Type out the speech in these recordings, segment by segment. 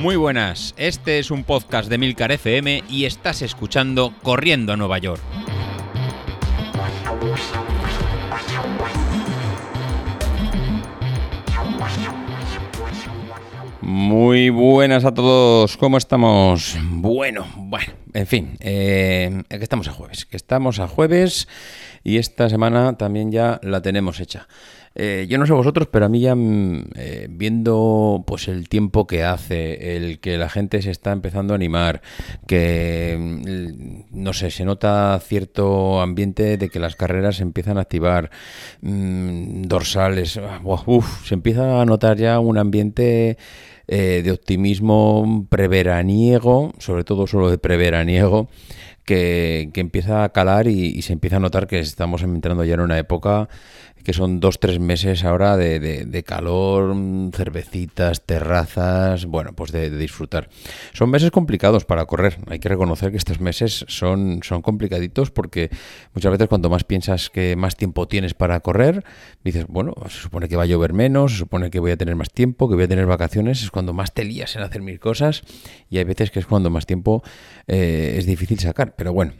Muy buenas, este es un podcast de Milcar FM y estás escuchando Corriendo a Nueva York. Muy buenas a todos, ¿cómo estamos? Bueno, bueno, en fin, eh, que estamos a jueves, que estamos a jueves y esta semana también ya la tenemos hecha. Eh, yo no sé vosotros, pero a mí ya mm, eh, viendo pues el tiempo que hace, el que la gente se está empezando a animar, que mm, no sé, se nota cierto ambiente de que las carreras se empiezan a activar, mm, dorsales, ah, se empieza a notar ya un ambiente eh, de optimismo preveraniego, sobre todo solo de preveraniego que, empieza a calar y, se empieza a notar que estamos entrando ya en una época que son dos, tres meses ahora de, calor, cervecitas, terrazas, bueno, pues de, disfrutar. Son meses complicados para correr, hay que reconocer que estos meses son, son complicaditos porque muchas veces cuando más piensas que más tiempo tienes para correr, dices, bueno, se supone que va a llover menos, se supone que voy a tener más tiempo, que voy a tener vacaciones, es cuando más te lías en hacer mil cosas y hay veces que es cuando más tiempo eh, es difícil sacar. Pero bueno,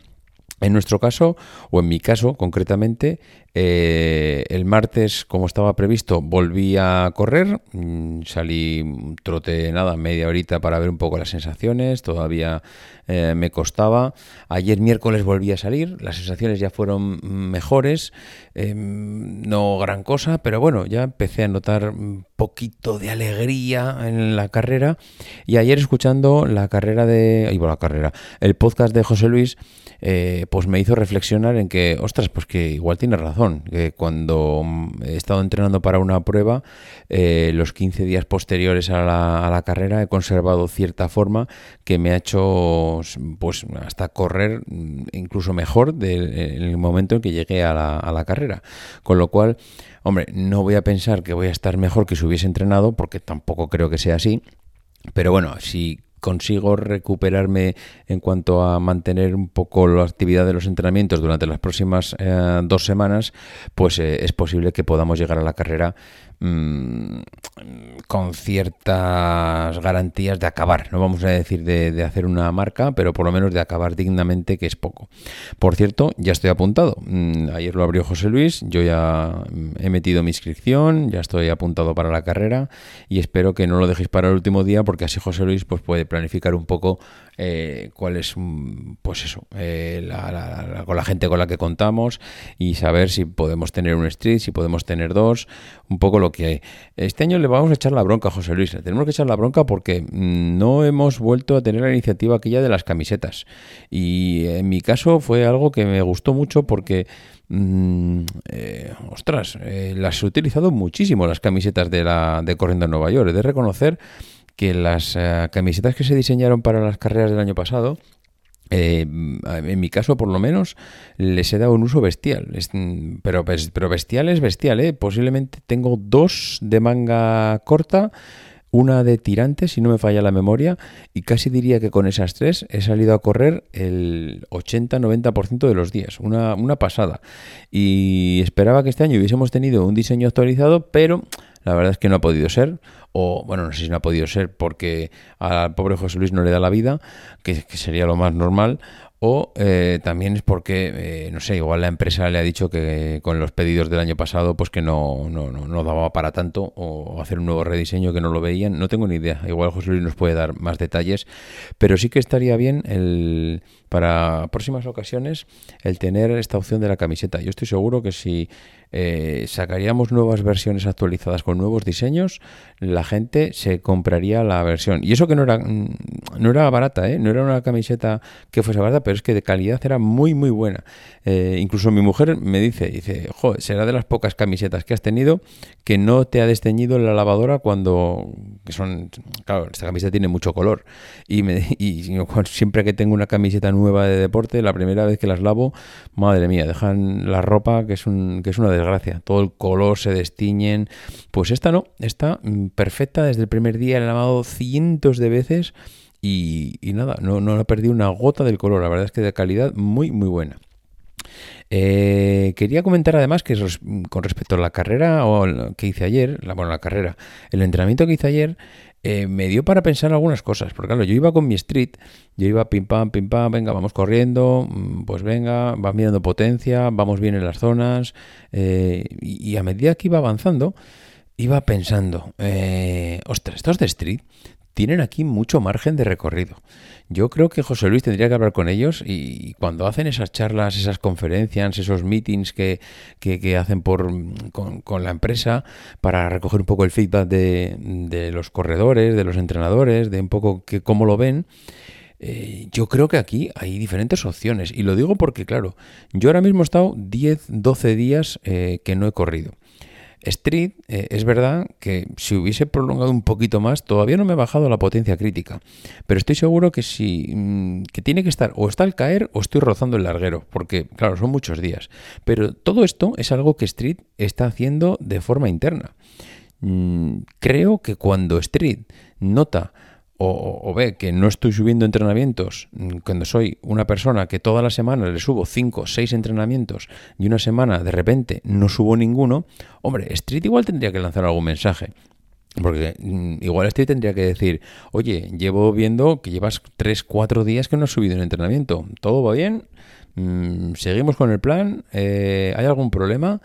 en nuestro caso, o en mi caso concretamente, eh, el martes, como estaba previsto, volví a correr. Mm, salí trote nada, media horita para ver un poco las sensaciones. Todavía eh, me costaba. Ayer miércoles volví a salir. Las sensaciones ya fueron mejores. Em, no gran cosa, pero bueno, ya empecé a notar un poquito de alegría en la carrera. Y ayer escuchando la carrera de. Ahí la carrera. El podcast de José Luis. Eh, pues me hizo reflexionar en que, ostras, pues que igual tiene razón, que cuando he estado entrenando para una prueba, eh, los 15 días posteriores a la, carrera he conservado cierta forma que me ha hecho pues hasta correr incluso mejor en el momento en que llegué a la, a la carrera. Con lo cual, hombre, no voy a pensar que voy a estar mejor que si hubiese entrenado, porque tampoco creo que sea así. Pero bueno, si consigo recuperarme en cuanto a mantener un poco la actividad de los entrenamientos durante las próximas eh, dos semanas, pues eh, es posible que podamos llegar a la carrera Mm, con ciertas garantías de acabar. No vamos a decir de, hacer una marca, pero por lo menos de acabar dignamente, que es poco. Por cierto, ya estoy apuntado. Mm, ayer lo abrió José Luis, yo ya he metido mi inscripción, ya estoy apuntado para la carrera y espero que no lo dejéis para el último día porque así José Luis pues, puede planificar un poco eh, cuál es, mm, pues eso, eh, con la gente con la que contamos y saber si podemos tener un street, si podemos tener dos, un poco lo que hay. Este año le vamos a echar la bronca a José Luis. tenemos que echar la bronca porque mm, no hemos vuelto a tener la iniciativa aquella de las camisetas. Y en mi caso fue algo que me gustó mucho porque... Mm, eh, ostras, eh, las he utilizado muchísimo las camisetas de la de Corriendo en Nueva York. He de reconocer que las eh, camisetas que se diseñaron para las carreras del año pasado eh, en mi caso, por lo menos, les he dado un uso bestial. pero, pero bestial es bestial, ¿eh? Posiblemente tengo dos de manga corta, una de tirante, si no me falla la memoria, y casi diría que con esas tres he salido a correr el 80-90% de los días. Una, una pasada. Y esperaba que este año hubiésemos tenido un diseño actualizado, pero la verdad es que no ha podido ser o bueno, no sé si no ha podido ser porque al pobre José Luis no le da la vida, que, sería lo más normal, o eh, también es porque, eh, no sé, igual la empresa le ha dicho que con los pedidos del año pasado, pues que no, no, no, daba para tanto, o hacer un nuevo rediseño que no lo veían, no tengo ni idea. Igual José Luis nos puede dar más detalles, pero sí que estaría bien el, para próximas ocasiones el tener esta opción de la camiseta. Yo estoy seguro que si eh, sacaríamos nuevas versiones actualizadas con nuevos diseños, la gente se compraría la versión. Y eso que no era, mm, no era barata, ¿eh? no era una camiseta que fuese barata, pero es que de calidad era muy, muy buena. Eh, incluso mi mujer me dice, dice, joder, será de las pocas camisetas que has tenido que no te ha desteñido la lavadora cuando, que son, claro, esta camiseta tiene mucho color. Y siempre que tengo una camiseta nueva de deporte, la primera vez que las lavo, madre mía, dejan la ropa que es, un, que es una desgracia. Todo el color se destiñen. Pues esta no, está mm, perfecta desde el primer día, la he lavado cientos de veces y, nada, no, no ha perdido una gota del color. La verdad es que de calidad muy, muy buena. Eh, quería comentar además que con respecto a la carrera o que hice ayer, la, bueno, la carrera, el entrenamiento que hice ayer, eh, me dio para pensar algunas cosas. Porque claro, yo iba con mi street, yo iba pim pam, pim pam, venga, vamos corriendo, mm, pues venga, va mirando potencia, vamos bien en las zonas. Eh, y, a medida que iba avanzando, iba pensando, eh, ostras, estos de street tienen aquí mucho margen de recorrido. Yo creo que José Luis tendría que hablar con ellos y cuando hacen esas charlas, esas conferencias, esos meetings que, hacen por, con, la empresa para recoger un poco el feedback de, los corredores, de los entrenadores, de un poco que, cómo lo ven, eh, yo creo que aquí hay diferentes opciones. Y lo digo porque, claro, yo ahora mismo he estado 10, 12 días eh, que no he corrido. Street, eh, es verdad que si hubiese prolongado un poquito más, todavía no me he bajado la potencia crítica. Pero estoy seguro que si mm, que tiene que estar o está al caer o estoy rozando el larguero, porque claro, son muchos días. Pero todo esto es algo que Street está haciendo de forma interna. Mm, creo que cuando Street nota o, ve que no estoy subiendo entrenamientos, mm, cuando soy una persona que toda la semana le subo 5, 6 entrenamientos y una semana de repente no subo ninguno, hombre, Street igual tendría que lanzar algún mensaje. Porque mm, igual Street tendría que decir, oye, llevo viendo que llevas 3, 4 días que no has subido en entrenamiento. ¿Todo va bien? Mm, ¿Seguimos con el plan? Eh, ¿Hay algún problema?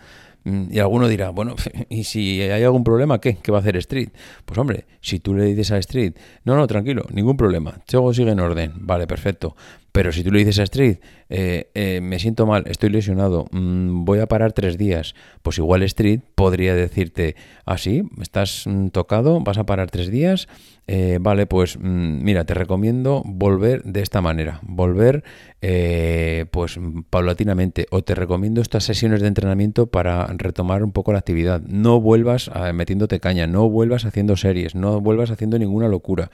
Mm, y alguno dirá, bueno, ¿y si hay algún problema, qué? ¿Qué va a hacer Street? Pues hombre, si tú le dices a Street, no, no, tranquilo, ningún problema, todo sigue en orden, vale, perfecto. Pero si tú le dices a Street, eh, eh, me siento mal, estoy lesionado, mm, voy a parar tres días, pues igual Street podría decirte, ah, sí, estás mm, tocado, vas a parar tres días, eh, vale, pues mira, te recomiendo volver de esta manera, volver pues paulatinamente, o te recomiendo estas sesiones de entrenamiento para retomar un poco la actividad. No vuelvas metiéndote caña, no vuelvas haciendo series, no vuelvas haciendo ninguna locura.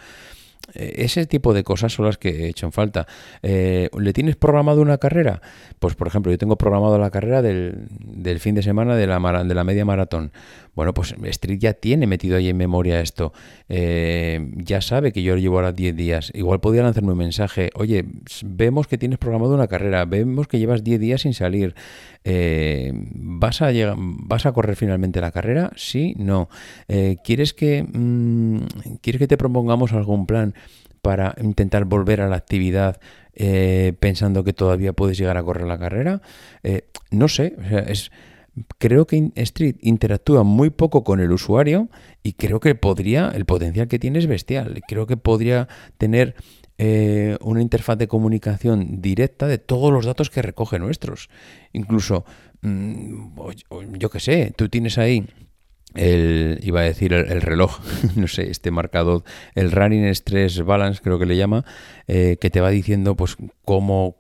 Eh, ese tipo de cosas son las que he hecho en falta. Eh, ¿Le tienes programado una carrera? Pues, por ejemplo, yo tengo programado la carrera del, del fin de semana de la, de la media maratón. Bueno, pues Street ya tiene metido ahí en memoria esto. Eh, ya sabe que yo llevo ahora 10 días. Igual podría lanzarme un mensaje. Oye, vemos que tienes programado una carrera. Vemos que llevas 10 días sin salir. Eh, ¿vas, a ¿Vas a correr finalmente la carrera? Sí, no. Eh, ¿quieres, que, mm, ¿Quieres que te propongamos algún plan? para intentar volver a la actividad pensando que todavía puedes llegar a correr la carrera. no sé, es, creo que Street interactúa muy poco con el usuario y creo que podría, el potencial que tiene es bestial. Creo que podría tener eh, una interfaz de comunicación directa de todos los datos que recoge nuestros. Incluso, mm, yo qué sé, tú tienes ahí el, iba a decir el, reloj, no sé, este marcador, el Running Stress Balance, creo que le llama, eh, que te va diciendo pues cómo,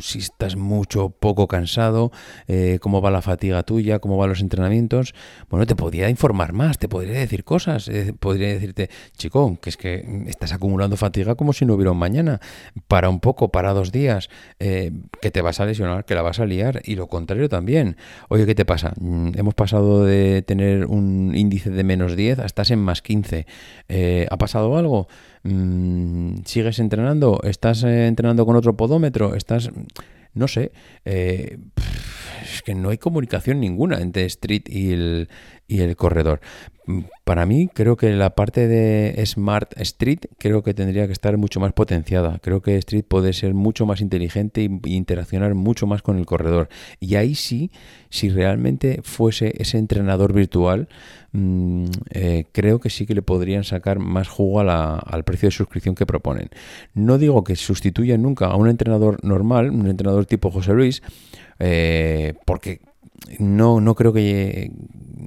si estás mucho poco cansado, eh, cómo va la fatiga tuya, cómo van los entrenamientos. Bueno, te podría informar más, te podría decir cosas, eh, podría decirte, chico, que es que estás acumulando fatiga como si no hubiera un mañana. Para un poco, para dos días, eh, que te vas a lesionar, que la vas a liar, y lo contrario también. Oye, ¿qué te pasa? Mm, hemos pasado de tener un índice de menos 10 a estás en más 15. ¿Ha pasado algo? Mm, ¿Sigues entrenando? ¿Estás eh, entrenando con otro podómetro? ¿Estás...? No sé. Eh, es que no hay comunicación ninguna entre Street y el, y el corredor. Para mí, creo que la parte de Smart Street creo que tendría que estar mucho más potenciada. Creo que Street puede ser mucho más inteligente e interaccionar mucho más con el corredor. Y ahí sí, si realmente fuese ese entrenador virtual, mm, eh, creo que sí que le podrían sacar más jugo al precio de suscripción que proponen. No digo que sustituya nunca a un entrenador normal, un entrenador tipo José Luis, eh, porque no, no creo que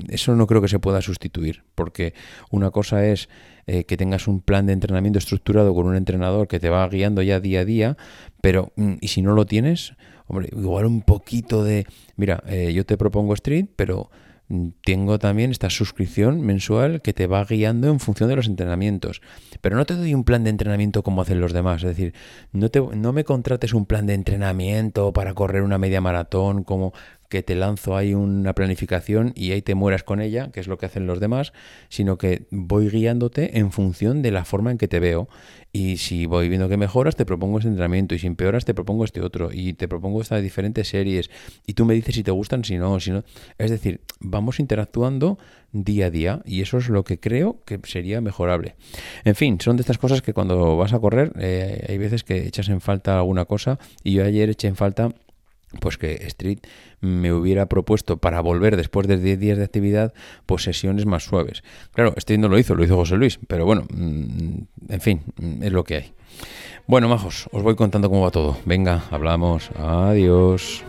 eso no creo que se pueda sustituir, porque una cosa es eh, que tengas un plan de entrenamiento estructurado con un entrenador que te va guiando ya día a día, pero mm, y si no lo tienes, hombre, igual un poquito de, mira, eh, yo te propongo Street, pero mm, tengo también esta suscripción mensual que te va guiando en función de los entrenamientos. Pero no te doy un plan de entrenamiento como hacen los demás. Es decir, no, te, no me contrates un plan de entrenamiento para correr una media maratón como, que te lanzo ahí una planificación y ahí te mueras con ella, que es lo que hacen los demás, sino que voy guiándote en función de la forma en que te veo. Y si voy viendo que mejoras, te propongo ese entrenamiento. Y si empeoras, te propongo este otro. Y te propongo estas diferentes series. Y tú me dices si te gustan, si no, si no. Es decir, vamos interactuando día a día. Y eso es lo que creo que sería mejorable. En fin, son de estas cosas que cuando vas a correr, eh, hay veces que echas en falta alguna cosa. Y yo ayer eché en falta pues que Street me hubiera propuesto para volver después de 10 días de actividad, pues sesiones más suaves. Claro, Street no lo hizo, lo hizo José Luis, pero bueno, mm, en fin, mm, es lo que hay. Bueno, majos, os voy contando cómo va todo. Venga, hablamos. Adiós.